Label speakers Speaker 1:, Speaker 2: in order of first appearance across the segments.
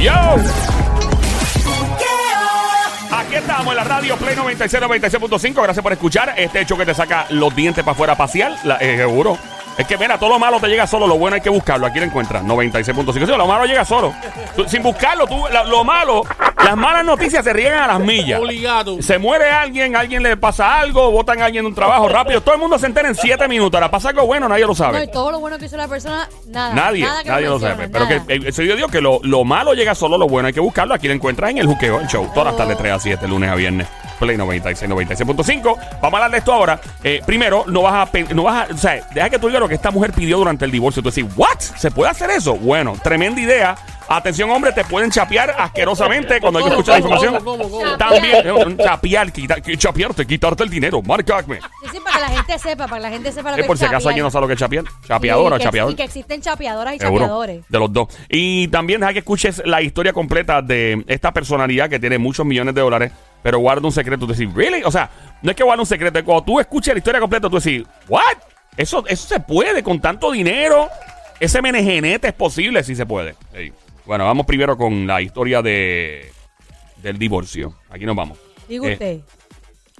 Speaker 1: Yo. Aquí estamos en la radio Play 96, 96.5. Gracias por escuchar. Este hecho que te saca los dientes para afuera pasear, la- eh, seguro. Es que mira, todo lo malo te llega solo, lo bueno hay que buscarlo. Aquí lo encuentras, 96.5. Sí, lo malo llega solo. Tú- sin buscarlo, tú, la- lo malo, las malas noticias se riegan a las millas.
Speaker 2: Obligado.
Speaker 1: Se muere alguien, a alguien le pasa algo, botan a alguien de un trabajo rápido. Todo el mundo se entera en 7 minutos. Ahora pasa algo bueno, nadie lo
Speaker 3: No,
Speaker 1: sabe.
Speaker 3: y todo lo bueno que hizo la persona, nada.
Speaker 1: Nadie,
Speaker 3: nada
Speaker 1: nadie lo sabe. Pero
Speaker 3: nada.
Speaker 1: que eh, eso yo digo que lo, lo malo llega solo, lo bueno hay que buscarlo. Aquí lo encuentras en el juqueo, el show. Todas las tardes 3 a 7, lunes a viernes. Play 96, 96.5. Vamos a hablar de esto ahora. Eh, primero, no vas a, no vas a. O sea, deja que tú digas lo que esta mujer pidió durante el divorcio. Tú decís, ¿what? ¿Se puede hacer eso? Bueno, tremenda idea. Atención, hombre, te pueden chapear asquerosamente cuando que
Speaker 2: ¿Cómo,
Speaker 1: escuchar la información.
Speaker 2: cómo, cómo, cómo?
Speaker 1: También, eh, chapear, quita- que chapearte, quitarte el dinero. Marcadme.
Speaker 3: Sí, sí, para que la gente sepa, para que la gente sepa lo que
Speaker 1: Eh, por
Speaker 3: es
Speaker 1: si acaso alguien no sabe lo que es chapear. Chapeadora
Speaker 3: que-
Speaker 1: chapeador.
Speaker 3: Y que existen chapeadoras y
Speaker 1: Seguro.
Speaker 3: chapeadores.
Speaker 1: De los dos. Y también deja que escuches la historia completa de esta personalidad que tiene muchos millones de dólares, pero guarda un secreto. Tú decís, ¿really? O sea, no es que guarda un secreto. es Cuando tú escuches la historia completa, tú decís, ¿what? Eso, eso se puede con tanto dinero. Ese menegenete es posible, sí se puede. Bueno, vamos primero con la historia de del divorcio. Aquí nos vamos.
Speaker 3: Diga
Speaker 1: Eh,
Speaker 3: usted.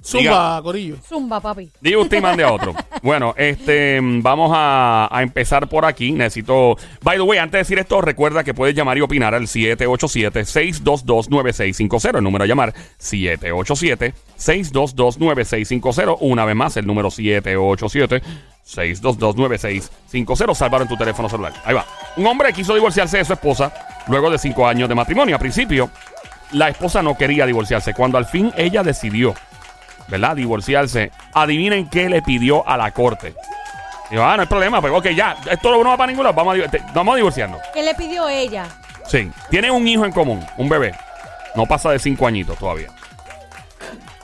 Speaker 2: Zumba, Corillo.
Speaker 3: Zumba, papi.
Speaker 1: Diga usted y mande a otro. Bueno, este, mm, vamos a, a empezar por aquí. Necesito. By the way, antes de decir esto, recuerda que puedes llamar y opinar al 787-622-9650. El número a llamar: 787-622-9650. Una vez más, el número 787-622-9650. Salvar en tu teléfono celular. Ahí va. Un hombre quiso divorciarse de su esposa luego de cinco años de matrimonio. A principio, la esposa no quería divorciarse. Cuando al fin ella decidió. ¿verdad? Divorciarse. Adivinen qué le pidió a la corte. Digo, ah, no hay problema, pues ok, ya, esto no va para ningún lado, vamos a, te- vamos a divorciarnos.
Speaker 3: ¿Qué le pidió ella?
Speaker 1: Sí, tienen un hijo en común, un bebé. No pasa de cinco añitos todavía.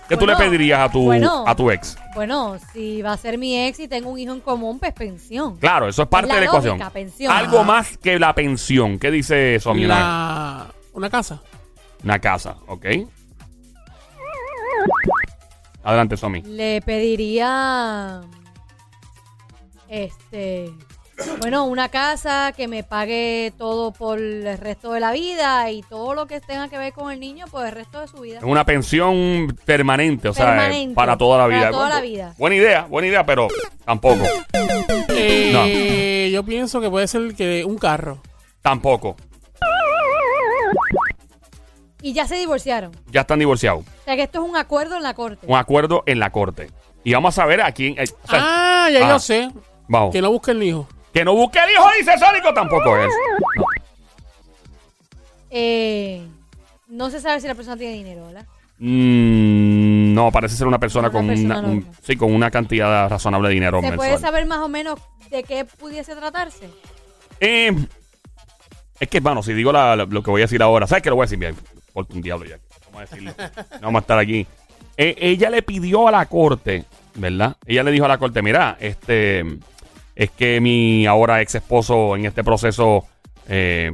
Speaker 1: ¿Qué tú le pedirías a tu,
Speaker 3: bueno.
Speaker 1: a tu ex?
Speaker 3: Bueno, si va a ser mi ex y tengo un hijo en común, pues pensión.
Speaker 1: Claro, eso es parte
Speaker 3: la
Speaker 1: de la
Speaker 3: lógica,
Speaker 1: ecuación.
Speaker 3: pensión.
Speaker 1: Algo más que la pensión. ¿Qué dice eso?
Speaker 2: La... Una casa.
Speaker 1: Una casa, ¿ok? Adelante, Somi.
Speaker 3: Le pediría. Este. Bueno, una casa que me pague todo por el resto de la vida y todo lo que tenga que ver con el niño por el resto de su vida.
Speaker 1: Una pensión permanente, o sea,
Speaker 3: Permanente,
Speaker 1: para toda la
Speaker 3: para
Speaker 1: vida.
Speaker 3: toda la vida.
Speaker 1: Buena idea, buena idea, pero tampoco.
Speaker 2: Eh, Yo pienso que puede ser que un carro.
Speaker 1: Tampoco.
Speaker 3: Y ya se divorciaron.
Speaker 1: Ya están divorciados.
Speaker 3: O sea que esto es un acuerdo en la corte.
Speaker 1: Un acuerdo en la corte. Y vamos a ver a quién. eh, o sea,
Speaker 2: Ah, ya
Speaker 1: ah,
Speaker 2: yo sé.
Speaker 1: Vamos.
Speaker 2: Que no busque el hijo.
Speaker 1: Que no busque el hijo, dice Sónico. Tampoco es. No.
Speaker 3: Eh, no se sabe si la persona tiene dinero, ¿verdad?
Speaker 1: Mm, no, parece ser una persona,
Speaker 3: Una
Speaker 1: con,
Speaker 3: persona
Speaker 1: una, un-
Speaker 3: normal.
Speaker 1: sí, con una cantidad razonable de dinero
Speaker 3: ¿Se puede
Speaker 1: mensual.
Speaker 3: saber más o menos de qué pudiese tratarse?
Speaker 1: Eh, es que, bueno, si digo la- la- lo que voy a decir ahora, ¿sabes qué lo voy a decir? Bien, por un diablo ya. Vamos a decirlo. No vamos a estar aquí. Eh, ella le pidió a la corte, ¿verdad? Ella le dijo a la corte, mira, este, es que mi ahora ex esposo en este proceso eh,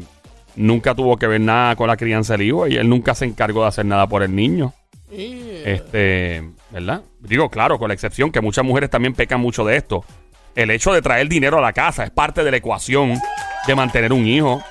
Speaker 1: nunca tuvo que ver nada con la crianza del hijo y él nunca se encargó de hacer nada por el niño. Este, ¿verdad? Digo, claro, con la excepción que muchas mujeres también pecan mucho de esto. El hecho de traer dinero a la casa es parte de la ecuación de mantener un hijo.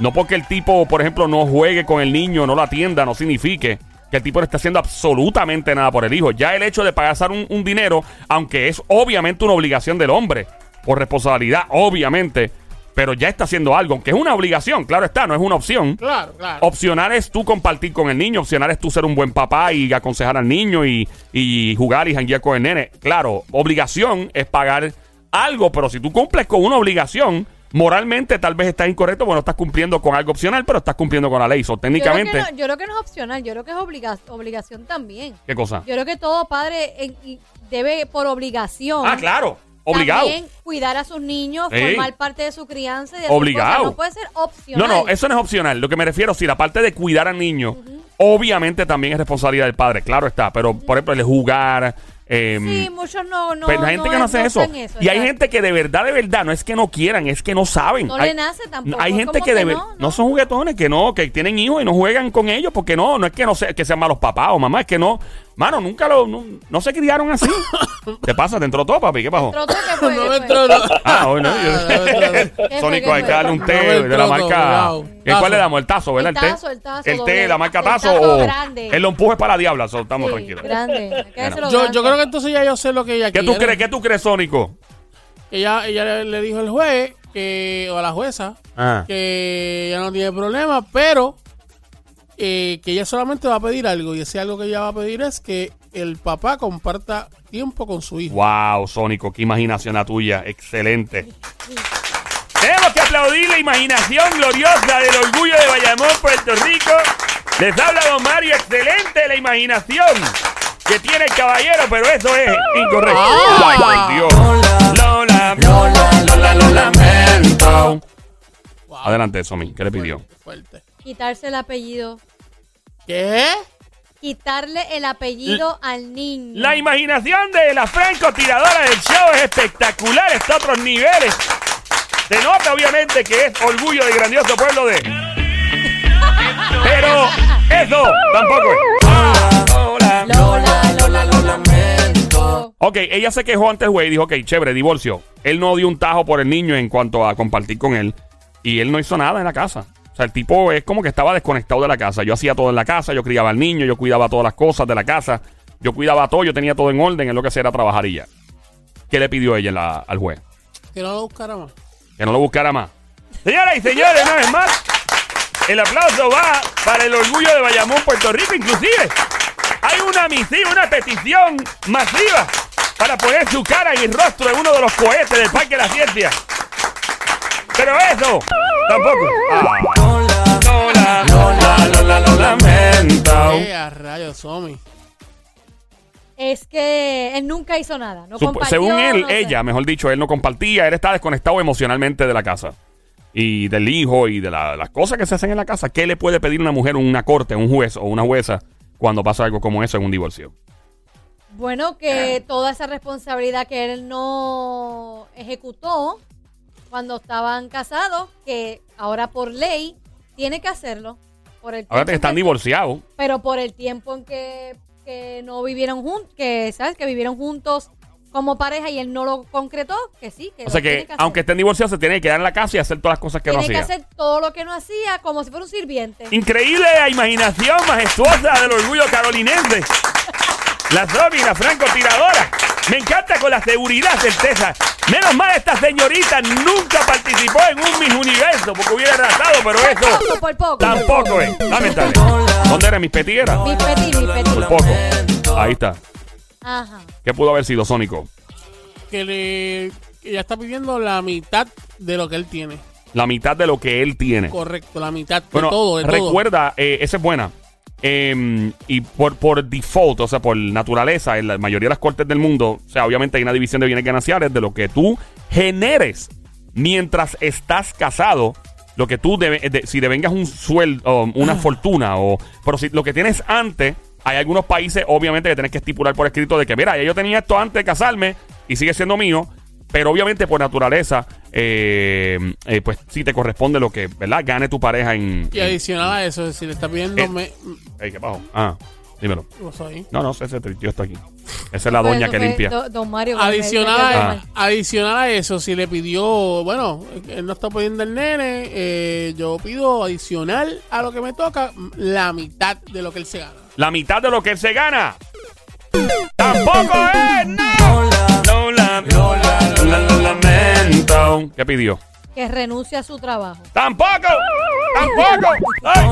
Speaker 1: No porque el tipo, por ejemplo, no juegue con el niño, no lo atienda, no signifique que el tipo no esté haciendo absolutamente nada por el hijo. Ya el hecho de pagar un, un dinero, aunque es obviamente una obligación del hombre, por responsabilidad, obviamente, pero ya está haciendo algo, aunque es una obligación, claro está, no es una opción.
Speaker 2: Claro, claro.
Speaker 1: Opcional es tú compartir con el niño, opcional es tú ser un buen papá y aconsejar al niño y, y jugar y janguear con el nene. Claro, obligación es pagar algo, pero si tú cumples con una obligación, moralmente tal vez estás incorrecto, bueno, estás cumpliendo con algo opcional, pero estás cumpliendo con la ley. So,
Speaker 3: Yo creo,
Speaker 1: técnicamente,
Speaker 3: no, yo creo que no es opcional, yo creo que es obliga- obligación también.
Speaker 1: ¿qué cosa?
Speaker 3: Yo creo que todo padre en- debe por obligación.
Speaker 1: Ah, claro, obligado.
Speaker 3: También cuidar a sus niños,
Speaker 1: Sí.
Speaker 3: formar parte de su crianza. Y de sus
Speaker 1: Obligado.
Speaker 3: cosas. No puede ser
Speaker 1: No,
Speaker 3: opcional.
Speaker 1: no, eso no es opcional. Lo que me refiero, si la parte de cuidar al niño, obviamente también es responsabilidad del padre, claro está, pero por ejemplo, el jugar. em,
Speaker 3: Sí, muchos no, no.
Speaker 1: Pero hay gente que no hace eso.
Speaker 3: hacen
Speaker 1: y hay
Speaker 3: exacto.
Speaker 1: gente que de verdad, de verdad, no es que no quieran, es que no saben.
Speaker 3: No
Speaker 1: hay,
Speaker 3: le nace tampoco,
Speaker 1: Hay
Speaker 3: es
Speaker 1: gente
Speaker 3: como
Speaker 1: que,
Speaker 3: que
Speaker 1: de ver-
Speaker 3: no,
Speaker 1: no,
Speaker 3: no.
Speaker 1: son juguetones, que no, que tienen hijos y no juegan con ellos, porque no, no es que no sea, que sean malos papás o mamás, es que no, Mano, nunca lo. No, no se criaron así. ¿Qué pasa? ¿Te entró todo, papi? ¿Qué pasó?
Speaker 3: ¿Entró tú qué fue?
Speaker 2: No
Speaker 3: ¿Qué
Speaker 2: me entró, no.
Speaker 1: Ah, bueno.
Speaker 2: Ah, no me entró.
Speaker 3: ¿Qué
Speaker 1: Sónico, hay
Speaker 3: ¿Qué
Speaker 1: que darle un té
Speaker 2: No
Speaker 1: de la marca.
Speaker 2: cuidado.
Speaker 1: ¿Eh, ¿Cuál le damos? El tazo, ¿verdad?
Speaker 3: El tazo, el tazo,
Speaker 1: El té, la marca
Speaker 3: El
Speaker 1: tazo. o
Speaker 3: grande.
Speaker 1: Él lo empuje para la diabla, so, estamos
Speaker 3: Sí,
Speaker 1: tranquilos.
Speaker 3: grande.
Speaker 2: Yo, yo creo que entonces ya yo sé lo que ella
Speaker 1: ¿Qué
Speaker 2: quiere.
Speaker 1: tú crees? ¿Qué tú crees, Sónico?
Speaker 2: Ella, ella le, le dijo al juez que, o a la jueza
Speaker 1: Ah.
Speaker 2: que ella no tiene problema, pero eh, que ella solamente va a pedir algo. Y ese algo que ella va a pedir es que el papá comparta tiempo con su hijo.
Speaker 1: Wow, Sónico, qué imaginación la tuya. Excelente. Tenemos que aplaudir la imaginación gloriosa del orgullo de Bayamón, Puerto Rico. Les habla Don Mario, excelente la imaginación que tiene el caballero, pero eso es incorrecto.
Speaker 2: Ah.
Speaker 1: Ay, por Dios. Lola, Lola, Lola, lo lamento. Adelante, Somi, ¿qué le pidió?
Speaker 2: fuerte.
Speaker 3: Quitarse el apellido.
Speaker 2: ¿Qué?
Speaker 3: Quitarle el apellido al niño.
Speaker 1: La imaginación de la francotiradora del show es espectacular, está a otros niveles. Se nota obviamente que es orgullo del grandioso pueblo de... Pero eso tampoco es. Hola.
Speaker 3: Lola, Lola, lo lamento.
Speaker 1: Ok, ella se quejó ante el juez y dijo, ok, chévere, divorcio. Él no dio un tajo por el niño en cuanto a compartir con él. Y él no hizo nada en la casa. O sea, el tipo es como que estaba desconectado de la casa. Yo hacía todo en la casa, yo criaba al niño, yo cuidaba todas las cosas de la casa. Yo cuidaba todo, yo tenía todo en orden, en lo que hacía era trabajar y ya. ¿Qué le pidió ella la- al juez?
Speaker 2: Que no lo buscara más.
Speaker 1: Que no lo buscara más. Señoras y señores, una vez más, el aplauso va para el orgullo de Bayamón, Puerto Rico. Inclusive, hay una misiva, una petición masiva para poner su cara en el rostro de uno de los cohetes del Parque de la Ciencia. Pero eso, tampoco. Ah. Lola, Lola, Lola, lo lamento.
Speaker 2: Eh, a rayos, Somi.
Speaker 3: Es que él nunca hizo nada. No
Speaker 1: Supo-
Speaker 3: compartió,
Speaker 1: según él,
Speaker 3: no sé.
Speaker 1: ella, mejor dicho, él no compartía, él estaba desconectado emocionalmente de la casa. Y del hijo y de la- las cosas que se hacen en la casa. ¿Qué le puede pedir una mujer, una corte, un juez o una jueza cuando pasa algo como eso en un divorcio?
Speaker 3: Bueno, que toda esa responsabilidad que él no ejecutó cuando estaban casados, que ahora por ley tiene que hacerlo. Por el
Speaker 1: Ahora que están
Speaker 3: que-
Speaker 1: divorciados.
Speaker 3: Pero por el tiempo en que, que no vivieron juntos, que, ¿sabes? Que vivieron juntos como pareja y él no lo concretó, que sí, que
Speaker 1: O sea
Speaker 3: tiene
Speaker 1: que,
Speaker 3: que
Speaker 1: aunque estén divorciados, se tiene que quedar en la casa y hacer todas las cosas que
Speaker 3: tiene
Speaker 1: no
Speaker 3: que
Speaker 1: hacía.
Speaker 3: hacer todo lo que no hacía como si fuera un sirviente.
Speaker 1: Increíble la imaginación majestuosa del orgullo carolinense. La Somi, la francotiradora. Me encanta con la seguridad, certeza. Menos mal esta señorita nunca participó en un Miss Universo porque hubiera arrasado, pero eso
Speaker 3: Poco, por poco.
Speaker 1: tampoco es. Lamentable. ¿Dónde era mis petigueras?
Speaker 3: Mi petit, mi petit.
Speaker 1: Por poco. Ahí está.
Speaker 3: Ajá.
Speaker 1: ¿Qué pudo haber sido, Sónico?
Speaker 2: Que le. que ella está pidiendo la mitad de lo que él tiene.
Speaker 1: La mitad de lo que él tiene.
Speaker 2: Correcto, la mitad de
Speaker 1: Bueno,
Speaker 2: todo, de todo.
Speaker 1: recuerda, eh, esa es buena. Eh, y por, por default, o sea, por naturaleza, en la mayoría de las cortes del mundo, o sea, obviamente hay una división de bienes gananciales de lo que tú generes mientras estás casado. Lo que tú, debe- de- si devengas un sueldo, una fortuna, o pero si lo que tienes antes, hay algunos países, obviamente, que tienes que estipular por escrito de que, mira, ya yo tenía esto antes de casarme y sigue siendo mío, pero obviamente por naturaleza, eh, eh, pues sí te corresponde lo que, ¿verdad? Gane tu pareja en.
Speaker 2: Y
Speaker 1: en-
Speaker 2: adicional a eso, si le está pidiendo.
Speaker 1: Eh.
Speaker 2: me-
Speaker 1: Ey, ¿qué pasó? Ah, dímelo. No, no, ese ese tío está aquí. Esa es la doña que limpia.
Speaker 3: do- don Mario.
Speaker 2: Adicional a,
Speaker 1: Ah.
Speaker 2: adicional a eso, si le pidió, bueno, él no está pidiendo el nene, eh, yo pido adicional a lo que me toca la mitad de lo que él se gana.
Speaker 1: La mitad de lo que él se gana. Tampoco es. No. Lola, Lola, Lola, ¿Qué pidió?
Speaker 3: Que renuncie a su trabajo.
Speaker 1: Tampoco. Tampoco. Ay.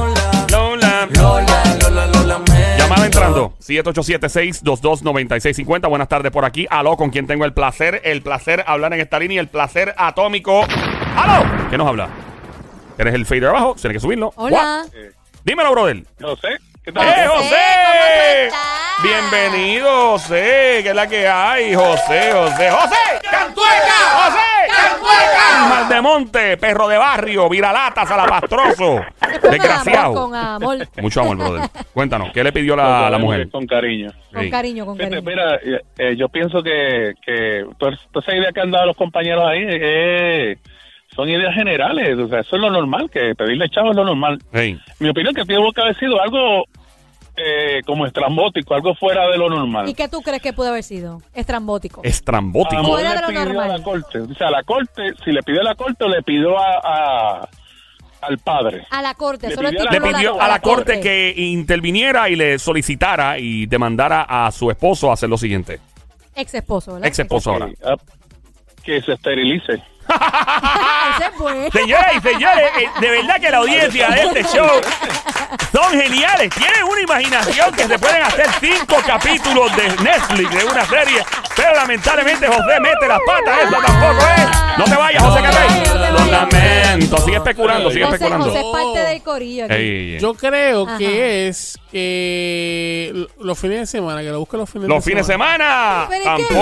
Speaker 1: Lola, Lola, Lola, lo lamento. Llamada entrando. 787-622-9650. Buenas tardes por aquí. Aló, con quien tengo el placer, el placer hablar en esta línea, el placer atómico. Aló. ¿Qué nos habla? ¿Eres el fader abajo? Tienes que subirlo.
Speaker 3: Hola.
Speaker 1: What? Dímelo, brother.
Speaker 4: José, ¿qué
Speaker 1: ¡Eh,
Speaker 4: tal?
Speaker 3: José, ¿cómo
Speaker 1: José! Bienvenido, José. ¿Qué es la que hay, José, José? ¡José! ¡Cantueca! ¡José! Mal de monte, perro de barrio, viralata, salapastroso. Desgraciado.
Speaker 3: Con amor.
Speaker 1: Mucho amor, brother. Cuéntanos, ¿qué le pidió la, la mujer?
Speaker 4: Con cariño.
Speaker 3: Con
Speaker 1: Sí.
Speaker 3: cariño, con
Speaker 4: Fíjate,
Speaker 3: cariño.
Speaker 4: mira, eh, eh, yo pienso que, que toda toda esa idea que han dado los compañeros ahí eh, son ideas generales. O sea, eso es lo normal, que pedirle chavo es lo normal. Mi opinión es que tuvo que haber sido algo eh, como estrambótico, algo fuera de lo normal.
Speaker 3: ¿Y qué tú crees que pudo haber sido? Estrambótico.
Speaker 1: Estrambótico.
Speaker 3: Fuera de lo normal.
Speaker 4: a la corte. O sea, la corte, si le pidió a la corte, le pidió a, a- al padre.
Speaker 3: A la corte.
Speaker 4: Le
Speaker 3: Solo
Speaker 4: pidió a la-
Speaker 1: Le pidió a la corte que interviniera y le solicitara y demandara a su esposo a hacer lo siguiente.
Speaker 3: Ex esposo, ¿verdad?
Speaker 1: Ex esposo ahora.
Speaker 4: Que, ah, que se esterilice.
Speaker 3: Ese es bueno.
Speaker 1: Señoras y señores, eh, de verdad que la audiencia de este show son geniales. Tienen una imaginación que se pueden hacer cinco capítulos de Netflix de una serie. Pero lamentablemente José mete las patas. Eso tampoco es. No te vayas, José Carrey. Lo lamento. Sigue especulando, sigue
Speaker 3: José,
Speaker 1: especulando.
Speaker 3: José es parte del corillo. aquí.
Speaker 1: Ey, ey, ey.
Speaker 2: Yo creo
Speaker 3: Ajá.
Speaker 2: que es que los fines de semana, que lo busque los fines
Speaker 1: Los
Speaker 2: de
Speaker 1: fines de semana.
Speaker 3: Pero es que, es que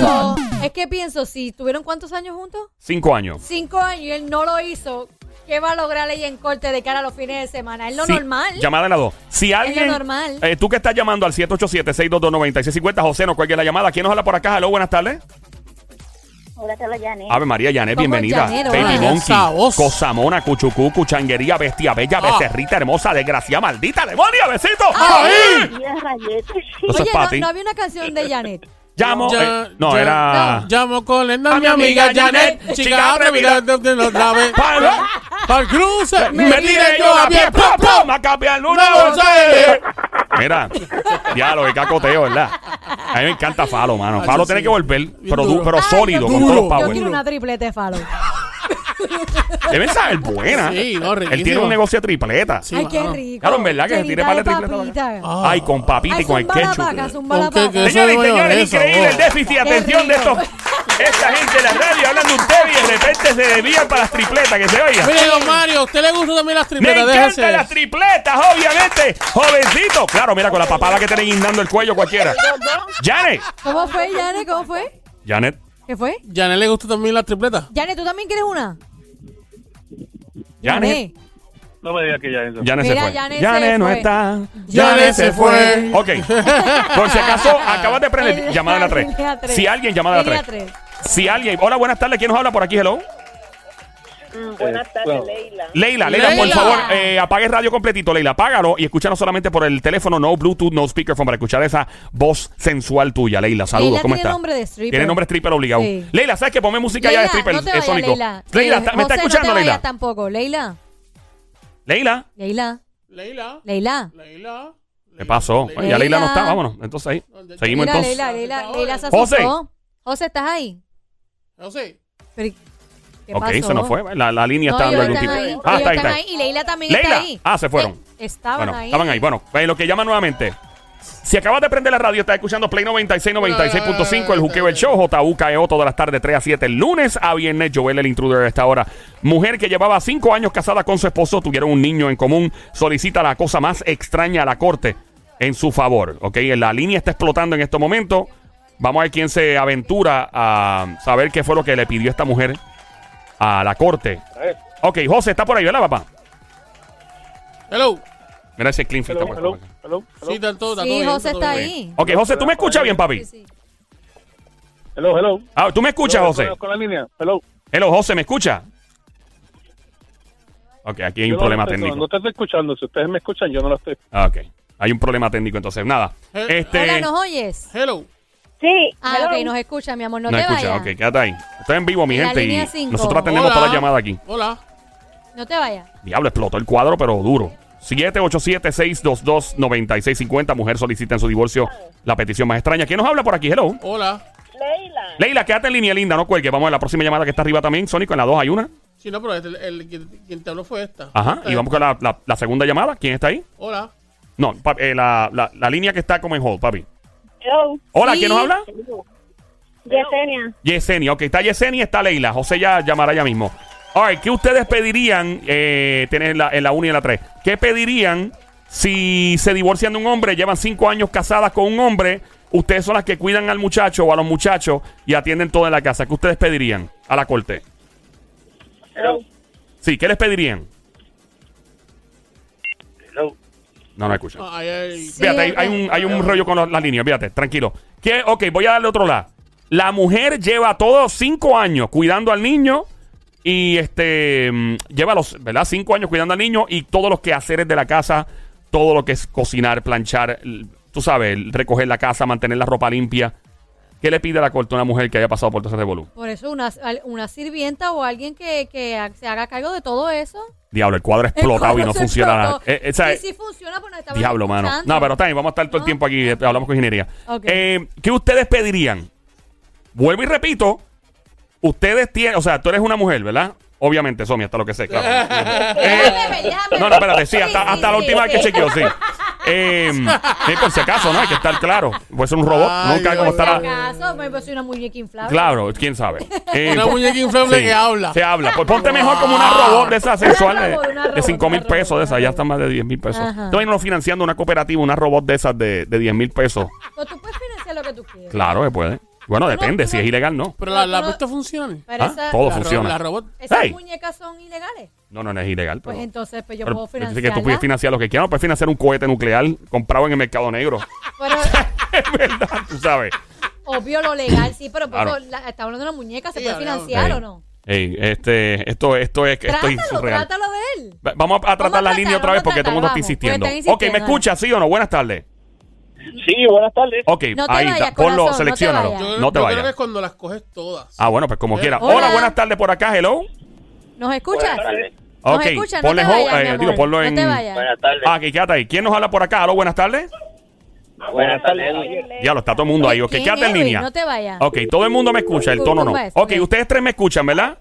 Speaker 1: Tampoco.
Speaker 3: Es que pienso, si tuvieron cuántos años juntos?
Speaker 1: Cinco años.
Speaker 3: Cinco años y él no lo hizo. ¿Qué va a lograr ella en corte de cara a los fines de semana? Es lo
Speaker 1: Sí,
Speaker 3: normal.
Speaker 1: Llamada en la 2. Si alguien.
Speaker 3: normal.
Speaker 1: eh, tú que estás llamando al 787-622-9650, José, no cuelgue la llamada. ¿Quién nos habla por acá? Hello, buenas tardes.
Speaker 5: Hola, te lo Janet.
Speaker 1: Ave María Janet,
Speaker 3: ¿Cómo
Speaker 1: bienvenida.
Speaker 3: Janet,
Speaker 1: Baby
Speaker 3: hola?
Speaker 1: Monkey,
Speaker 2: Esa voz.
Speaker 1: Cosamona, Cuchucú, Cuchanguería, Bestia Bella,
Speaker 2: Ah.
Speaker 1: Becerrita Hermosa, Desgracia Maldita, Demonia, besito.
Speaker 2: ¡Ay!
Speaker 5: Días, Rayete.
Speaker 1: Eso
Speaker 3: Oye,
Speaker 1: es para
Speaker 3: no,
Speaker 1: ti.
Speaker 3: no había una canción de Janet.
Speaker 1: Llamo.
Speaker 2: Ya-
Speaker 1: eh, no,
Speaker 2: ya-
Speaker 1: era.
Speaker 2: Llamo con Lenda,
Speaker 1: A
Speaker 2: mi
Speaker 1: mi
Speaker 2: amiga
Speaker 1: amiga
Speaker 2: Janet,
Speaker 1: Janet,
Speaker 2: chica atrevida,
Speaker 1: atrevida.
Speaker 2: de- de- otra vez.
Speaker 1: Pa-
Speaker 2: Para el cruce,
Speaker 1: Me tiré yo a pie, ¡pum, pum! ¡A cambiar una bolsa!
Speaker 2: bolsa.
Speaker 1: Mira, ya lo que cacoteo, ¿verdad? A mí me encanta Falo, mano. Falo tiene
Speaker 2: sí.
Speaker 1: que volver, pero, pero sólido,
Speaker 3: yo
Speaker 1: con todos los
Speaker 3: Yo
Speaker 1: power.
Speaker 3: quiero una triplete de falo.
Speaker 1: Deben saber buena.
Speaker 2: Sí, no,
Speaker 1: Él tiene un negocio de tripleta.
Speaker 2: Sí,
Speaker 3: Ay, qué
Speaker 2: mano.
Speaker 3: rico.
Speaker 1: Claro, en verdad que se tiene
Speaker 3: Llenita
Speaker 1: par de.
Speaker 2: Ah.
Speaker 1: Ay, con papita y con el ketchup.
Speaker 2: Con
Speaker 1: Señores y señores, increíble el déficit de atención de estos. Esta gente de la radio hablando de usted y de repente se desvían para las tripletas, que se oiga.
Speaker 2: Mire, don Mario, ¿a usted le gustan también las
Speaker 1: Me
Speaker 2: tripletas?
Speaker 1: encantan
Speaker 2: Déjese.
Speaker 1: las tripletas, obviamente. Jovencito. Claro, mira, con la papada que tiene guindando el cuello cualquiera. Janet.
Speaker 3: ¿Cómo fue, Janet? ¿Cómo fue?
Speaker 1: Janet.
Speaker 3: ¿Qué fue?
Speaker 2: ¿Janet le gustan también las tripletas?
Speaker 3: Janet, ¿tú también quieres una?
Speaker 1: Janet.
Speaker 4: No me digas que ya eso.
Speaker 1: Janet
Speaker 3: Mira,
Speaker 1: se fue.
Speaker 3: Janet
Speaker 1: Janet
Speaker 3: se
Speaker 1: no
Speaker 3: fue.
Speaker 1: está.
Speaker 2: Janet se fue.
Speaker 1: Ok. Por si acaso, acabas de prender llamada a la
Speaker 3: línea
Speaker 1: 3.
Speaker 3: tres.
Speaker 1: Si alguien llama a la
Speaker 3: Línea
Speaker 1: 3.
Speaker 3: tres.
Speaker 1: Si alguien. Hola, buenas tardes. ¿Quién nos habla por aquí? Hello.
Speaker 5: Mm, buenas tardes,
Speaker 4: bueno.
Speaker 5: Leila.
Speaker 1: Leila, Leila, por favor, eh, apague el radio completito, Leila, apágalo y escúchanos solamente por el teléfono, no Bluetooth, no speakerphone, para escuchar esa voz sensual tuya, Leila. Saludos,
Speaker 3: Leila
Speaker 1: ¿cómo
Speaker 3: tiene
Speaker 1: está?
Speaker 3: nombre de stripper.
Speaker 1: Tiene nombre stripper obligado.
Speaker 3: Sí.
Speaker 1: Leila, ¿sabes que Ponme música ya de stripper
Speaker 3: no te
Speaker 1: eh,
Speaker 3: vayas,
Speaker 1: sónico.
Speaker 3: Leila.
Speaker 1: Leila,
Speaker 3: Eh,
Speaker 1: ¿está- ¿me está
Speaker 3: José,
Speaker 1: escuchando,
Speaker 3: no te
Speaker 1: Leila?
Speaker 3: tampoco. Leila.
Speaker 1: Leila,
Speaker 3: Leila.
Speaker 2: Leila.
Speaker 3: Leila.
Speaker 2: Leila.
Speaker 1: ¿qué pasó?
Speaker 2: Leila.
Speaker 1: Ya Leila no está, vámonos. Entonces ahí, seguimos
Speaker 3: Mira,
Speaker 1: entonces.
Speaker 3: Leila, Leila, Leila se
Speaker 1: José.
Speaker 3: asustó. José, ¿estás ahí?
Speaker 2: José.
Speaker 3: Pero, ¿Qué
Speaker 1: ok,
Speaker 3: pasó?
Speaker 1: se nos fue. La, la línea
Speaker 3: No,
Speaker 1: está dando algún tipo.
Speaker 3: ahí.
Speaker 1: Ah,
Speaker 3: ellos
Speaker 1: está ahí, está ahí.
Speaker 3: Y Leila también
Speaker 1: Leila.
Speaker 3: está ahí.
Speaker 1: Ah, se fueron.
Speaker 3: Eh, estaban
Speaker 1: Bueno,
Speaker 3: ahí.
Speaker 1: estaban ahí. Bueno, eh, lo que llama nuevamente. Si acabas de prender la radio, estás escuchando Play 96, 96.5, el Juqueo el Show, JUKEO, todas las tardes, 3 a 7, el lunes a viernes, Joel el intruder a esta hora. Mujer que llevaba 5 años casada con su esposo, tuvieron un niño en común, solicita la cosa más extraña a la corte en su favor, ¿ok? La línea está explotando en estos momentos. Vamos a ver quién se aventura a saber qué fue lo que le pidió esta mujer a la corte. Ok, José, está por ahí, ¿verdad, papá?
Speaker 2: Hello.
Speaker 1: Mira ese Cleanfield.
Speaker 4: hello,
Speaker 1: está por
Speaker 4: hello, hello, hello,
Speaker 2: Sí, está todo, está todo
Speaker 3: Sí,
Speaker 2: bien,
Speaker 3: José
Speaker 2: todo
Speaker 3: está
Speaker 2: bien.
Speaker 3: ahí.
Speaker 1: Ok, José, ¿tú me escuchas bien, papi?
Speaker 3: Sí, sí.
Speaker 4: hello, hello.
Speaker 1: Ah, ¿Tú me escuchas,
Speaker 4: Hello,
Speaker 1: José?
Speaker 4: Con, con la línea, hello.
Speaker 1: Hello, José, ¿me escucha? Ok, aquí hay
Speaker 4: Yo
Speaker 1: un
Speaker 4: no
Speaker 1: problema
Speaker 4: lo estoy-
Speaker 1: técnico.
Speaker 4: No te estoy escuchando. Si ustedes me escuchan, yo no lo estoy.
Speaker 1: Ah, ok. Hay un problema técnico, entonces, nada.
Speaker 2: Eh,
Speaker 1: Este.
Speaker 3: Hola, ¿nos oyes?
Speaker 2: Hello.
Speaker 5: Sí,
Speaker 3: Ah,
Speaker 5: hello.
Speaker 3: ok, nos escucha, mi amor. No,
Speaker 1: No
Speaker 3: te
Speaker 1: escucha,
Speaker 3: vayas.
Speaker 1: ok, quédate ahí. Estoy en vivo, mi
Speaker 3: En la
Speaker 1: gente, y
Speaker 3: cinco.
Speaker 1: nosotros atendemos
Speaker 2: Hola.
Speaker 1: todas las llamadas aquí.
Speaker 2: Hola.
Speaker 3: No te vayas.
Speaker 1: Diablo, explotó el cuadro, pero duro. 787-622-9650. Mujer solicita en su divorcio la petición más extraña. ¿Quién nos habla por aquí? Hello.
Speaker 2: Hola.
Speaker 5: Leila.
Speaker 1: Leila, quédate en línea, linda, no cuelgue. Vamos a la próxima llamada que está arriba también. Sónico, en la 2 hay una.
Speaker 2: Sí, no, pero este- el, el- quien, quien te habló fue esta.
Speaker 1: Ajá.
Speaker 2: Esta
Speaker 1: Y vamos con la, la- la segunda llamada. ¿Quién está ahí?
Speaker 2: Hola.
Speaker 1: No, pa- eh, la, la- la línea que está como en hold, papi.
Speaker 5: Hello.
Speaker 1: Hola,
Speaker 3: Sí.
Speaker 1: ¿quién nos habla?
Speaker 5: Yesenia.
Speaker 1: Yesenia, ok, está Yesenia, está Leila. José ya llamará ya mismo. Alright, ¿qué ustedes pedirían eh, tener en la, en la 1 y en la 3? ¿Qué pedirían si se divorcian de un hombre, llevan cinco años casadas con un hombre? Ustedes son las que cuidan al muchacho o a los muchachos y atienden todo en la casa. ¿Qué ustedes pedirían a la corte?
Speaker 4: Hello,
Speaker 1: Sí, ¿qué les pedirían? No, no escuchan.
Speaker 2: Ah, ahí hay-
Speaker 3: Sí.
Speaker 1: Fíjate, hay, hay un, hay un rollo con la- las líneas, fíjate, tranquilo. ¿Qué? Ok, voy a darle otro lado. La mujer lleva todos cinco años cuidando al niño y este mm, lleva los, ¿verdad? Cinco años cuidando al niño y todos los quehaceres de la casa todo lo que es cocinar, planchar, l- tú sabes, recoger la casa, mantener la ropa limpia. ¿Qué le pide a la corte a una mujer que haya pasado por todo ese revolú?
Speaker 3: Por eso una, una sirvienta o alguien que, que se haga cargo de todo eso.
Speaker 1: Diablo, el cuadro
Speaker 3: El
Speaker 1: explotado y no funciona nada. Eh, eh, ¿sabes?
Speaker 3: Sí, sí funciona, pero no estaba
Speaker 1: Diablo, mano. No, pero está bien, vamos a estar todo el
Speaker 3: No.
Speaker 1: tiempo aquí, eh, hablamos con ingeniería.
Speaker 3: Ok.
Speaker 1: Eh, ¿Qué ustedes pedirían? Vuelvo y repito, ustedes tienen, o sea, tú eres una mujer, ¿verdad? Obviamente, Somi, hasta lo que sé, claro.
Speaker 3: Déjame ver, déjame
Speaker 1: No, no,
Speaker 3: ver.
Speaker 1: espérate, sí, hasta,
Speaker 3: Sí,
Speaker 1: hasta la
Speaker 3: sí,
Speaker 1: última vez que chequeó, sí. Eh, sí, por si acaso, ¿no? Hay que estar claro. Puede ser un robot,
Speaker 2: Ay,
Speaker 1: nunca
Speaker 2: Dios
Speaker 1: como
Speaker 3: Por si
Speaker 1: estará.
Speaker 3: acaso, me soy una muñeca inflable.
Speaker 1: Claro, quién sabe. Eh,
Speaker 2: Una muñeca inflable
Speaker 1: sí,
Speaker 2: que habla.
Speaker 1: Se habla. Pues ponte mejor como una robot de esas sexual
Speaker 3: robot,
Speaker 1: de, de
Speaker 3: robot,
Speaker 1: 5 mil pesos
Speaker 3: robot,
Speaker 1: de esas.
Speaker 3: una
Speaker 1: Ya están más de 10 mil pesos. No financiando una cooperativa, una robot de esas de, de 10 mil pesos.
Speaker 3: Pues tú puedes financiar lo que tú quieras.
Speaker 1: Claro que puede. Bueno,
Speaker 3: No,
Speaker 1: depende.
Speaker 3: no,
Speaker 1: Si
Speaker 3: no.
Speaker 1: es ilegal, no.
Speaker 2: Pero la, la
Speaker 3: no-
Speaker 2: pista funciona.
Speaker 3: Pero
Speaker 1: Ah,
Speaker 3: esa-
Speaker 1: todo
Speaker 2: La
Speaker 1: funciona.
Speaker 2: La robot.
Speaker 3: esas
Speaker 1: Hey.
Speaker 3: muñecas son ilegales.
Speaker 1: No, no, no es ilegal.
Speaker 3: Pues entonces pues yo
Speaker 1: pero
Speaker 3: puedo
Speaker 1: dice que
Speaker 3: financiar.
Speaker 1: tú puedes financiar lo que quieras. No puedes financiar un cohete nuclear comprado en el mercado negro.
Speaker 3: Pero
Speaker 1: es verdad, tú sabes.
Speaker 3: obvio lo legal, sí, pero por
Speaker 1: Claro.
Speaker 3: la- está hablando de una muñeca, ¿se
Speaker 2: Sí,
Speaker 3: puede financiar o no?
Speaker 1: Ey, este, esto, esto es, esto es
Speaker 3: Trátalo,
Speaker 1: surreal.
Speaker 3: trátalo de él.
Speaker 1: Va- Vamos a, a tratar
Speaker 3: Vamos a
Speaker 1: la línea otra vez porque todo el mundo está insistiendo. Ok, ¿me escuchas, sí o no? Buenas tardes.
Speaker 4: Sí, buenas tardes.
Speaker 1: Ok,
Speaker 3: No te
Speaker 1: ahí
Speaker 3: vayas,
Speaker 1: está. Ponlo,
Speaker 3: corazón, no te
Speaker 1: seleccionalo.
Speaker 3: vayas.
Speaker 2: Yo,
Speaker 1: No te
Speaker 2: yo creo que
Speaker 1: vayas.
Speaker 2: es cuando las coges todas.
Speaker 1: Ah, bueno, pues como quiera.
Speaker 3: Hola.
Speaker 1: Hola, buenas tardes por acá, hello.
Speaker 3: ¿Nos escuchas?
Speaker 4: Buenas tardes.
Speaker 3: Nos
Speaker 1: Ok,
Speaker 3: escuchas, no
Speaker 1: ponle
Speaker 3: te
Speaker 1: hold,
Speaker 3: vayas,
Speaker 1: eh,
Speaker 3: mi amor.
Speaker 1: digo, ponlo
Speaker 3: No
Speaker 1: en.
Speaker 3: te vayas.
Speaker 4: Buenas tardes.
Speaker 1: Ah, aquí quédate ahí. ¿Quién nos habla por acá? Aló, buenas tardes.
Speaker 4: Buenas tardes.
Speaker 1: Diablo, está todo el mundo ahí. Ok,
Speaker 3: ¿Quién,
Speaker 1: quédate en línea.
Speaker 3: No te vayas.
Speaker 1: Ok, todo el mundo me escucha, el tono no.
Speaker 3: Tumba eso,
Speaker 1: Ok,
Speaker 3: ok.
Speaker 1: ustedes tres me escuchan, ¿verdad?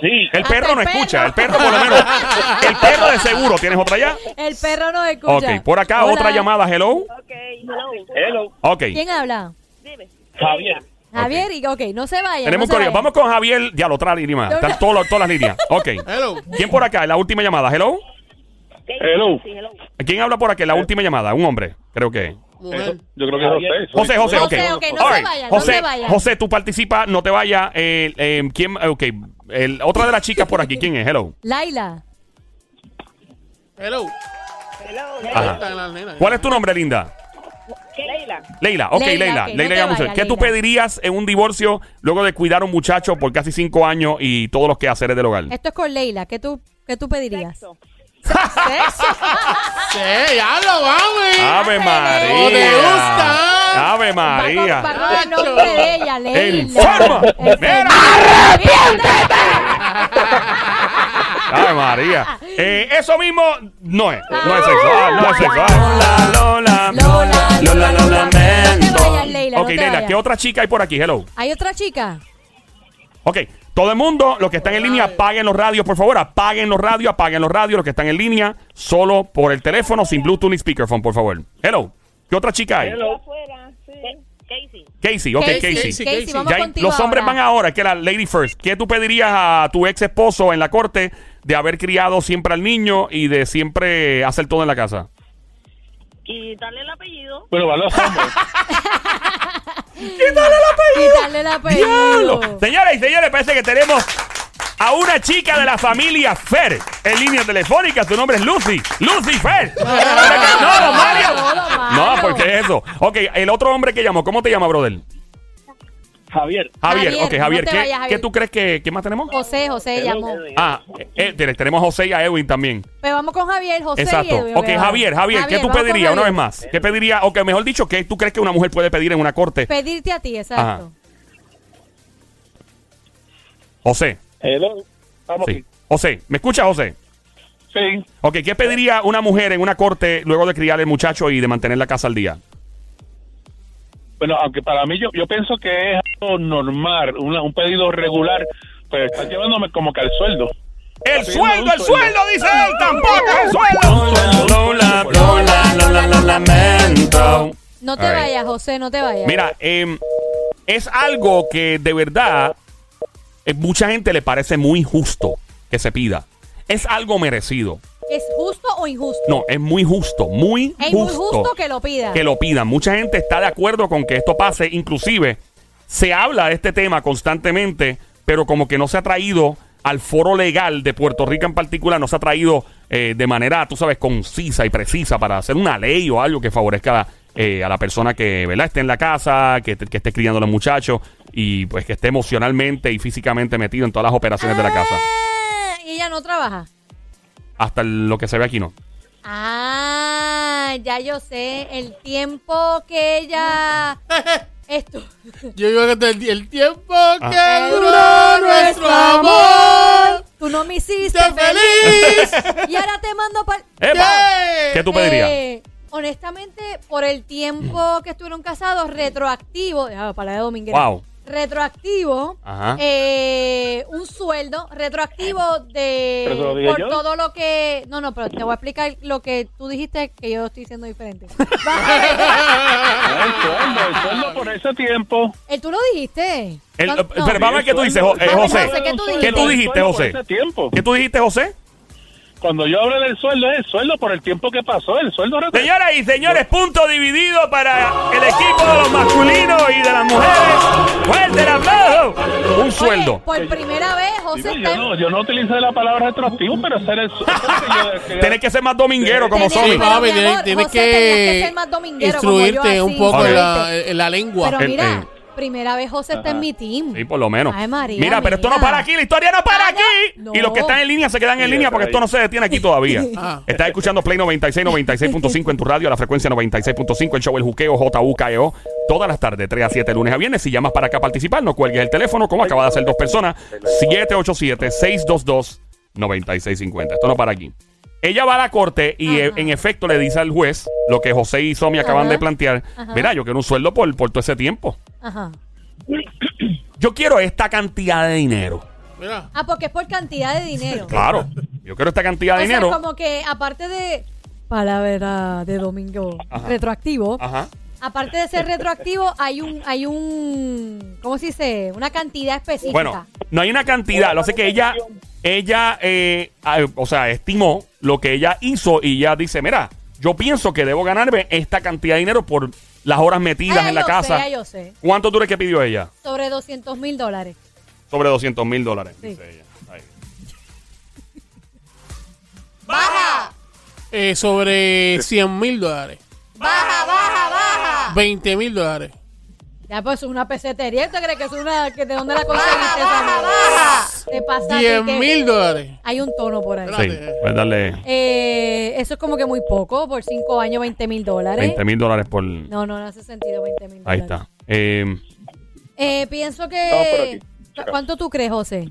Speaker 4: Sí.
Speaker 1: El
Speaker 3: Hasta
Speaker 1: perro
Speaker 3: el
Speaker 1: no
Speaker 3: perro.
Speaker 1: escucha, el perro por lo menos. El perro de seguro. ¿Tienes otra ya?
Speaker 3: El perro nos escucha.
Speaker 1: Ok, por acá
Speaker 3: Hola.
Speaker 1: otra llamada, hello.
Speaker 5: Ok, hello.
Speaker 4: Hello.
Speaker 1: Ok.
Speaker 3: ¿Quién habla?
Speaker 5: Dime.
Speaker 4: Javier.
Speaker 3: Javier, y ok, no se vaya.
Speaker 1: Tenemos
Speaker 3: no se.
Speaker 1: Vamos con Javier. Ya lo otra línea más. Están todas las- todas las líneas. Ok.
Speaker 2: Hello.
Speaker 1: ¿Quién por acá? La última llamada. Hello.
Speaker 4: Hello.
Speaker 1: ¿Quién habla por aquí? La última llamada. Un hombre, creo que.
Speaker 2: Mujer.
Speaker 4: Yo creo que es José.
Speaker 1: José, José, ok.
Speaker 3: José, ok, no
Speaker 1: All
Speaker 3: se
Speaker 1: right.
Speaker 3: vaya, no
Speaker 1: José,
Speaker 3: se vaya.
Speaker 1: José, tú participas, no te vayas. Eh, eh, ¿Quién? Ok. El, otra de las chicas por aquí. ¿Quién es? Hello.
Speaker 3: Laila.
Speaker 2: Hello.
Speaker 5: Hello.
Speaker 1: Ajá. ¿Cuál es tu nombre, linda?
Speaker 5: Leila.
Speaker 1: Leila, ok,
Speaker 3: Leila,
Speaker 1: Leila.
Speaker 3: ok, no
Speaker 1: Leila
Speaker 3: te
Speaker 1: ¿Qué tú
Speaker 3: Leila.
Speaker 1: pedirías en un divorcio luego de cuidar a un muchacho por casi cinco años y todos los quehaceres del hogar?
Speaker 3: Esto es con Leila. ¿Qué tú, qué tú pedirías?
Speaker 5: Sexo.
Speaker 3: ¿Sexo?
Speaker 2: Sí, ya lo vamos.
Speaker 1: Ave María.
Speaker 2: ¿Cómo te gusta?
Speaker 1: Ave
Speaker 3: Va con,
Speaker 1: María.
Speaker 3: va con el nombre de ella, Leila.
Speaker 1: ¡Enferma!
Speaker 3: Enferma.
Speaker 1: Ave María. Eh, eso mismo no es. No es sexo. Ah, no es sexo. Ah, Lola, Lola.
Speaker 3: Lola,
Speaker 1: Lola, lo
Speaker 3: No te
Speaker 1: lamento.
Speaker 3: vayas, Leila,
Speaker 1: Ok,
Speaker 3: te
Speaker 1: Leila,
Speaker 3: vayas.
Speaker 1: ¿qué otra chica hay por aquí? Hello.
Speaker 3: ¿Hay otra chica?
Speaker 1: Ok, todo el mundo, los que están en línea, apaguen los radios, por favor, apaguen los radios, apaguen los radios, los que están en línea, solo por el teléfono, sin Bluetooth ni speakerphone, por favor. Hello, ¿qué otra chica hay?
Speaker 5: Casey.
Speaker 1: Casey, ok,
Speaker 3: Casey,
Speaker 1: Casey.
Speaker 2: Casey,
Speaker 3: Casey,
Speaker 2: Casey.
Speaker 3: vamos
Speaker 1: Ya hay-
Speaker 3: contigo
Speaker 1: los hombres
Speaker 3: ahora.
Speaker 1: van ahora, que era Lady First. ¿Qué tú pedirías a tu ex esposo en la corte de haber criado siempre al niño y de siempre hacer todo en la casa?
Speaker 5: Quitarle el apellido.
Speaker 4: Bueno, van los hombres.
Speaker 3: Quitarle el
Speaker 1: ¡Diablo!
Speaker 3: apellido.
Speaker 1: Señoras y señores, parece que tenemos a una chica de la familia Fer en línea telefónica. Su nombre es Lucy. Lucy Fer. No.
Speaker 3: No, don Mario.
Speaker 1: No, porque es eso. Ok, el otro hombre que llamó, ¿cómo te llama, brother?
Speaker 4: Javier.
Speaker 1: Javier.
Speaker 3: Javier,
Speaker 1: ok, Javier.
Speaker 3: no te
Speaker 1: ¿qué,
Speaker 3: vayas, Javier.
Speaker 1: qué tú crees que qué más tenemos?
Speaker 3: José, José llamó.
Speaker 1: Ah, eh, eh, tenemos a José y a Edwin también.
Speaker 3: Pues vamos con Javier, José y
Speaker 1: Exacto.
Speaker 3: Edwin,
Speaker 1: Ok,
Speaker 3: ¿verdad?
Speaker 1: Javier, Javier, ¿qué tú
Speaker 3: vamos con
Speaker 1: pedirías una vez
Speaker 3: Javier.
Speaker 1: más? ¿Qué pediría, o que mejor dicho, qué tú crees que una mujer puede pedir en una corte?
Speaker 3: Pedirte a ti, exacto.
Speaker 1: José,
Speaker 4: Hello. Estamos
Speaker 1: sí. José, ¿me escucha, José?
Speaker 4: Sí.
Speaker 1: Ok, ¿qué pediría una mujer en una corte luego de criar al muchacho y de mantener la casa al día?
Speaker 4: Bueno, aunque para mí yo, yo pienso que es algo normal, una- un pedido regular, pero está llevándome como que al sueldo.
Speaker 1: ¡El sueldo, el
Speaker 4: sueldo.
Speaker 1: Dice él, tampoco es el sueldo. Lola, Lola, Lola, lo lamento.
Speaker 3: No te
Speaker 1: All right.
Speaker 3: vayas, José, no te vayas.
Speaker 1: Mira, em, es algo que de verdad eh, mucha gente le parece muy justo que se pida. Es algo merecido.
Speaker 3: ¿Es justo o injusto?
Speaker 1: No, es muy justo, muy
Speaker 3: Es muy
Speaker 1: justo.
Speaker 3: justo que lo pida.
Speaker 1: que lo pidan. Mucha gente está de acuerdo con que esto pase. Inclusive se habla de este tema constantemente, pero como que no se ha traído al foro legal de Puerto Rico en particular, no se ha traído eh, de manera, tú sabes, concisa y precisa para hacer una ley o algo que favorezca eh, a la persona que ¿verdad? esté en la casa, que, que esté criando a los muchachos y pues que esté emocionalmente y físicamente metido en todas las operaciones de la casa.
Speaker 3: Ah, Y ella no trabaja.
Speaker 1: Hasta lo que se ve aquí no.
Speaker 3: Ah, ya yo sé. El tiempo que ella. Esto.
Speaker 2: Yo digo que el, el tiempo
Speaker 1: Ah.
Speaker 2: que duró nuestro amor.
Speaker 3: Tú no me hiciste
Speaker 2: ¡Sé
Speaker 3: feliz.
Speaker 2: feliz!
Speaker 3: Y ahora te mando para.
Speaker 1: ¿Qué tú pedirías?
Speaker 3: Eh, honestamente, por el tiempo que estuvieron casados, retroactivo. Ah, para de dominguera.
Speaker 1: Wow.
Speaker 3: Retroactivo. Eh, un sueldo retroactivo de
Speaker 4: ¿Pero eso lo dije
Speaker 3: por
Speaker 4: yo?
Speaker 3: todo lo que no no pero te voy a explicar lo que tú dijiste que yo estoy diciendo diferente
Speaker 4: Ah, El sueldo, el sueldo por ese tiempo.
Speaker 3: el tú lo dijiste
Speaker 1: El-
Speaker 3: No,
Speaker 1: eh, pero vamos a ver qué tú dices, eh, José.
Speaker 3: ¿qué tú dijiste?
Speaker 1: ¿Qué tú dijiste,
Speaker 4: sueldo
Speaker 1: José? ¿Qué tú dijiste, José?
Speaker 4: Cuando yo hablo del sueldo, es el sueldo por el tiempo que pasó. El sueldo retro-
Speaker 1: Señoras y señores, punto dividido para el equipo de los masculinos y de las mujeres. ¡Fuerte el aplauso! Un
Speaker 3: Oye,
Speaker 1: sueldo.
Speaker 3: por primera vez José
Speaker 4: Digo,
Speaker 3: está
Speaker 4: yo, no, yo no utilicé la palabra retroactivo, pero ese era el sueldo. que yo-
Speaker 1: Tienes que ser más dominguero como son.
Speaker 2: Sí, papi, tienes,
Speaker 3: José, que
Speaker 2: que
Speaker 3: ser más dominguero como
Speaker 2: instruirte
Speaker 3: yo,
Speaker 2: un
Speaker 3: así,
Speaker 2: poco en la, en la lengua.
Speaker 3: pero mira. Primera vez José está en mi team
Speaker 1: Sí, por lo menos.
Speaker 3: Ay, María,
Speaker 1: Mira, pero esto no para aquí, la historia no para
Speaker 3: Ah,
Speaker 1: aquí.
Speaker 3: no.
Speaker 1: Y los que están en línea se quedan en
Speaker 4: Sí,
Speaker 1: línea porque
Speaker 4: ahí.
Speaker 1: esto no se detiene aquí todavía.
Speaker 2: Ah.
Speaker 1: Estás escuchando Play 96, 96.5 en tu radio, la frecuencia 96.5, el show El Juqueo, JUKEO, todas las tardes, 3 a 7, lunes a viernes. Si llamas para acá a participar, no cuelgues el teléfono, como acaba de hacer dos personas, 787-622-9650. Esto no para aquí. Ella va a la corte y
Speaker 3: Ajá.
Speaker 1: eh, en efecto le dice al juez lo que José y Somi acaban
Speaker 3: Ajá.
Speaker 1: de plantear.
Speaker 3: Ajá.
Speaker 1: Mira, yo quiero un sueldo por, por todo ese tiempo.
Speaker 3: Ajá
Speaker 1: Yo quiero esta cantidad de dinero.
Speaker 2: Mira,
Speaker 3: ah porque es por cantidad de dinero
Speaker 1: Claro. Yo quiero esta cantidad de
Speaker 3: O sea,
Speaker 1: dinero.
Speaker 3: como que aparte de palabra de domingo
Speaker 1: Ajá.
Speaker 3: retroactivo,
Speaker 1: Ajá.
Speaker 3: aparte de ser retroactivo, hay un hay un ¿cómo se dice? Una cantidad específica.
Speaker 1: Bueno, no hay una cantidad. Lo sé que ella, ella, eh, o sea, estimó lo que ella hizo y ella dice, mira, yo pienso que debo ganarme esta cantidad de dinero por las horas metidas
Speaker 3: Ah,
Speaker 1: en la
Speaker 3: yo
Speaker 1: casa.
Speaker 3: Sé, ya yo sé.
Speaker 1: ¿Cuánto tú crees que pidió ella?
Speaker 3: Sobre 200 mil dólares.
Speaker 1: Sobre 200 mil dólares,
Speaker 3: Sí.
Speaker 1: dice ella. Ahí.
Speaker 2: eh, sobre 100 mil dólares.
Speaker 3: Baja, baja, baja.
Speaker 2: 20 mil dólares.
Speaker 3: Ya pues es una pesetería. ¿Usted cree que es una que de dónde la conseguiste esa baja, Te pasa
Speaker 2: 10 mil dólares.
Speaker 3: Hay un tono por ahí.
Speaker 1: Sí, pues darle
Speaker 3: Eh, eso es como que muy poco por 5 años, 20 mil dólares.
Speaker 1: 20 mil dólares por...
Speaker 3: No, no, no hace sentido 20 mil
Speaker 1: Ahí
Speaker 3: dólares.
Speaker 1: está. Eh,
Speaker 3: Eh, pienso
Speaker 4: Estamos por
Speaker 3: que...
Speaker 4: aquí.
Speaker 3: ¿Cuánto tú crees, José?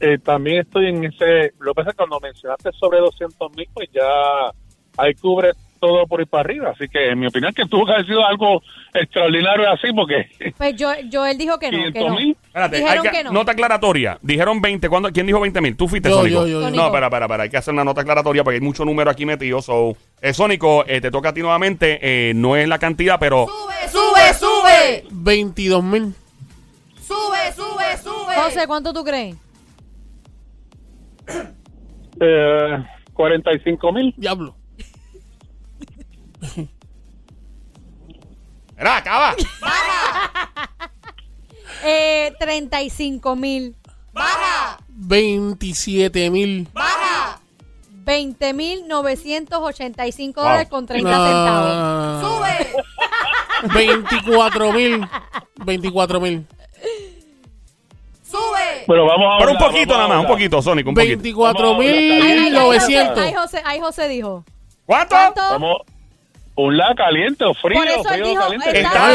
Speaker 4: Eh, también estoy en ese. Lo que pasa es que cuando mencionaste sobre 200 mil, pues ya ahí cubre todo por ir para arriba. Así que, en mi opinión, que tuvo que haber sido algo extraordinario así, porque
Speaker 3: Pues yo, Joel dijo que no, que
Speaker 4: 500
Speaker 3: no.
Speaker 4: mil.
Speaker 1: espérate, hay
Speaker 3: Dijeron
Speaker 1: que,
Speaker 3: que no.
Speaker 1: nota aclaratoria. Dijeron 20. ¿cuándo- ¿Quién dijo 20 mil? ¿Tú fuiste,
Speaker 2: Yo,
Speaker 1: Sónico?
Speaker 2: yo, yo, yo.
Speaker 1: No, espera, espera, espera. Hay que hacer una nota aclaratoria porque hay mucho número aquí metido. So, eh, Sónico, eh, te toca a ti nuevamente. eh, no es la cantidad, pero...
Speaker 3: ¡Sube, sube!
Speaker 2: 22 mil.
Speaker 3: ¡Sube, sube, sube! José, ¿cuánto tú crees?
Speaker 4: Eh, 45 mil.
Speaker 2: Diablo.
Speaker 1: Era, acaba. ¡Baja!
Speaker 3: eh, 35 mil. ¡Baja!
Speaker 2: 27 mil.
Speaker 3: ¡Baja! 20.985
Speaker 1: wow.
Speaker 3: dólares con 30 centavos.
Speaker 2: ¡Sube! 24 mil. 24 mil. ¡Sube!
Speaker 4: Pero vamos a
Speaker 1: Pero un poquito nada más, un poquito, Sonic, un
Speaker 2: 24, poquito.
Speaker 4: 24.900.
Speaker 3: Ahí, ahí, ahí, José dijo.
Speaker 1: ¿Cuánto?
Speaker 3: ¿Cuánto?
Speaker 4: Vamos. Un lado caliente o frío.
Speaker 3: Por eso
Speaker 4: frío, caliente.
Speaker 3: Está,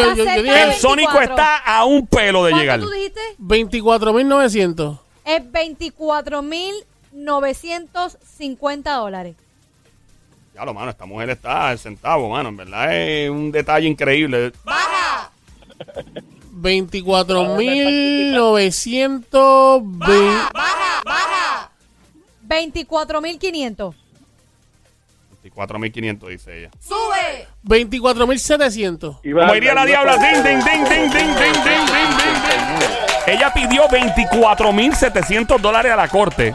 Speaker 1: el Sónico está a un pelo de llegar.
Speaker 3: tú dijiste?
Speaker 2: 24.900.
Speaker 3: Es 24.950 dólares.
Speaker 1: Ya lo, mano, esta mujer está al centavo, mano. En verdad es un detalle increíble.
Speaker 2: ¡Baja! 24.900. ¡Baja,
Speaker 3: baja, baja! 24.500.
Speaker 1: 24.500, dice ella.
Speaker 2: ¡Sube!
Speaker 4: 24.700.
Speaker 1: Como iría la diabla. Ding, ding, ding, ding, ding, ding, ding, ding, ding. Ella pidió 24.700 dólares a la corte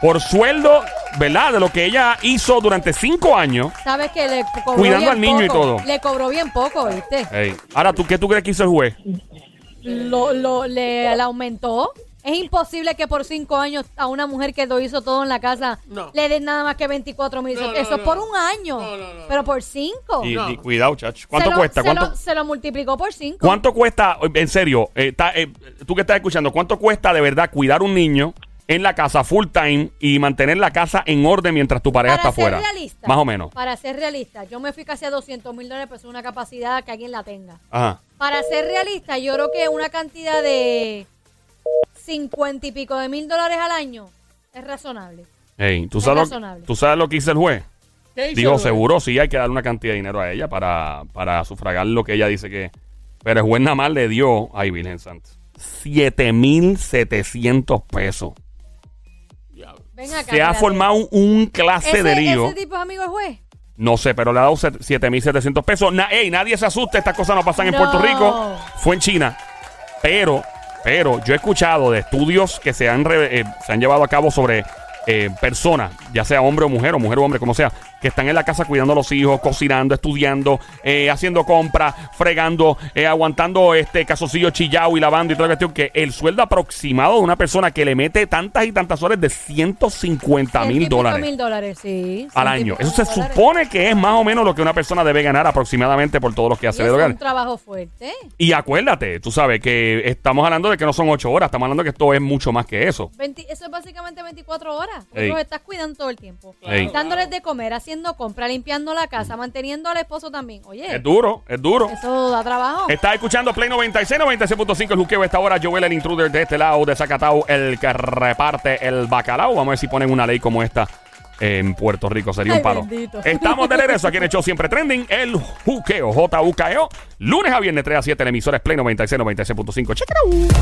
Speaker 1: por sueldo, ¿verdad? De lo que ella hizo durante cinco años.
Speaker 3: ¿Sabes que le cobró
Speaker 1: Cuidando al niño y todo.
Speaker 3: Le cobró bien poco, ¿viste?
Speaker 1: Ahora, ¿tú qué tú crees que hizo el juez?
Speaker 3: Lo, lo, le, le aumentó. Es imposible que por cinco años a una mujer que lo hizo todo en la casa
Speaker 2: No.
Speaker 3: le den nada más que 24 mil.
Speaker 2: No, no,
Speaker 3: Eso es
Speaker 2: no.
Speaker 3: por un año.
Speaker 2: No, no, no,
Speaker 3: pero por cinco.
Speaker 1: Y,
Speaker 2: No.
Speaker 1: y cuidado, chacho. ¿Cuánto
Speaker 3: Se lo-
Speaker 1: cuesta?
Speaker 3: Se
Speaker 1: ¿Cuánto,
Speaker 3: lo, se lo multiplicó por cinco.
Speaker 1: ¿Cuánto cuesta, en serio, eh, eh, tú que estás escuchando, cuánto cuesta de verdad cuidar un niño en la casa full time y mantener la casa en orden mientras tu pareja
Speaker 3: Para
Speaker 1: está
Speaker 3: ser
Speaker 1: afuera.
Speaker 3: realista.
Speaker 1: Más o menos.
Speaker 3: Para ser realista, yo me fui casi a 200 mil dólares, pues es una capacidad que alguien la tenga.
Speaker 1: Ajá.
Speaker 3: Para ser realista, yo creo que una cantidad de 50 y pico de mil dólares al año es razonable.
Speaker 1: Ey, ¿tú,
Speaker 3: Es
Speaker 1: sabes lo,
Speaker 3: razonable.
Speaker 1: ¿Tú sabes lo que hizo el juez?
Speaker 2: ¿Qué hizo,
Speaker 1: Dijo, seguro sí hay que darle una cantidad de dinero a ella para, para sufragar lo que ella dice que... Pero el juez nada más le dio, ay Virgen Santa, 7,700 pesos.
Speaker 3: Ven acá.
Speaker 1: Se ha formado un, un clase
Speaker 3: ¿Ese,
Speaker 1: de lío.
Speaker 3: ¿Ese tipo es amigo del juez?
Speaker 1: No sé, pero le ha dado set- 7,700 pesos. Na- ey, nadie se asuste, estas cosas no pasan en. Puerto Rico. Fue en China. Pero, pero yo he escuchado de estudios que se han, eh, se han llevado a cabo sobre eh, personas, ya sea hombre o mujer, o mujer o hombre, como sea, que están en la casa cuidando a los hijos, cocinando, estudiando, eh, haciendo compras, fregando, eh, aguantando este casocillo chillado y lavando y toda la cuestión, que el sueldo aproximado de una persona que le mete tantas y tantas horas es de 150
Speaker 3: Ciento y
Speaker 1: mil dólares
Speaker 3: mil dólares, sí.
Speaker 1: al año. Eso se
Speaker 3: dólares.
Speaker 1: supone que es más o menos lo que una persona debe ganar aproximadamente por todo lo que hace
Speaker 3: es
Speaker 1: de hogar.
Speaker 3: un trabajo fuerte.
Speaker 1: Y acuérdate, tú sabes que estamos hablando de que no son ocho horas, estamos hablando de que esto es mucho más que eso.
Speaker 3: 20 eso es básicamente 24 horas. Porque. Los estás cuidando todo el tiempo.
Speaker 1: Ey.
Speaker 3: Dándoles de comer, haciendo compra, limpiando la casa, manteniendo al esposo también. Oye,
Speaker 1: Es duro, es duro.
Speaker 3: eso da trabajo.
Speaker 1: Estás escuchando Play 96, 96.5 el juqueo esta hora. Joel, el intruder de este lado, de Zacatau, el que reparte el bacalao. Vamos a ver si ponen una ley como esta en Puerto Rico. Sería un palo.
Speaker 3: bendito.
Speaker 1: Estamos de regreso aquí en el show Siempre Trending, el juqueo, J-U-K-E-O. Lunes a viernes, 3 a 7, la emisora es Play 96, 96.5. Check it out.